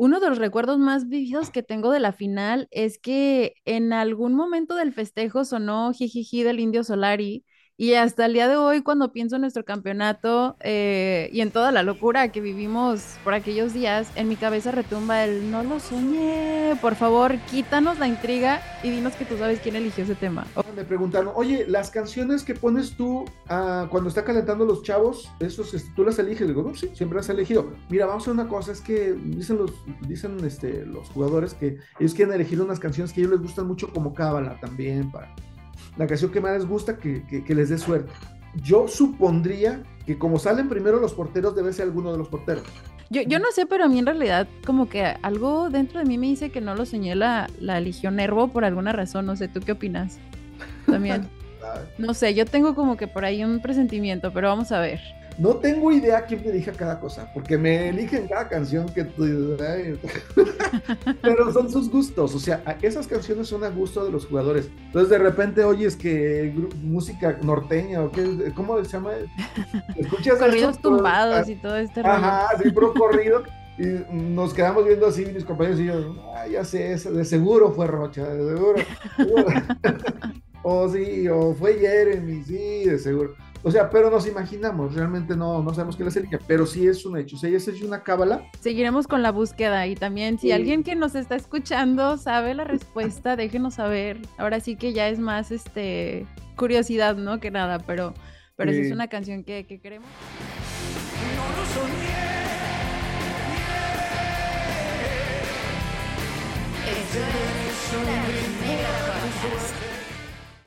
uno de los recuerdos más vividos que tengo de la final es que en algún momento del festejo sonó Jijiji del Indio Solari y hasta el día de hoy cuando pienso en nuestro campeonato eh, y en toda la locura que vivimos por aquellos días, en mi cabeza retumba el no lo soñé. Por favor, quítanos la intriga y dinos que tú sabes quién eligió ese tema. Me preguntaron, oye, las canciones que pones tú ah, cuando está calentando los chavos, esos, este, ¿tú las eliges? Digo, no, sí, siempre las he elegido. Mira, vamos a hacer una cosa, es que dicen los, dicen este, los jugadores que ellos quieren elegir unas canciones que a ellos les gustan mucho como Cábala también, para la canción que más les gusta, que, que, les dé suerte. Yo supondría que como salen primero los porteros, debe ser alguno de los porteros. Yo, yo, no sé, pero a mí en realidad como que algo dentro de mí me dice que no lo soñé la, la Legión Nervo por alguna razón. No sé, ¿tú qué opinas? También. no sé, yo tengo como que por ahí un presentimiento, pero vamos a ver. No tengo idea quién me elija cada cosa, porque me eligen cada canción que tú Pero son sus gustos, o sea, esas canciones son a gusto de los jugadores. Entonces de repente oyes que música norteña o qué, ¿cómo se llama? Escuchas corridos tumbados y todo este Ajá, sí, pro corrido. Y nos quedamos viendo así, mis compañeros y yo, ah, ya sé, de seguro fue Rocha, de seguro. o sí, o fue Jeremy, sí, de seguro. O sea, pero nos imaginamos, realmente no, no sabemos qué es la pero sí es un hecho. O sea, esa es una cábala. Seguiremos con la búsqueda y también si alguien que nos está escuchando sabe la respuesta, déjenos saber. Ahora sí que ya es más este curiosidad, ¿no? Que nada, pero, pero es una canción que, que queremos. No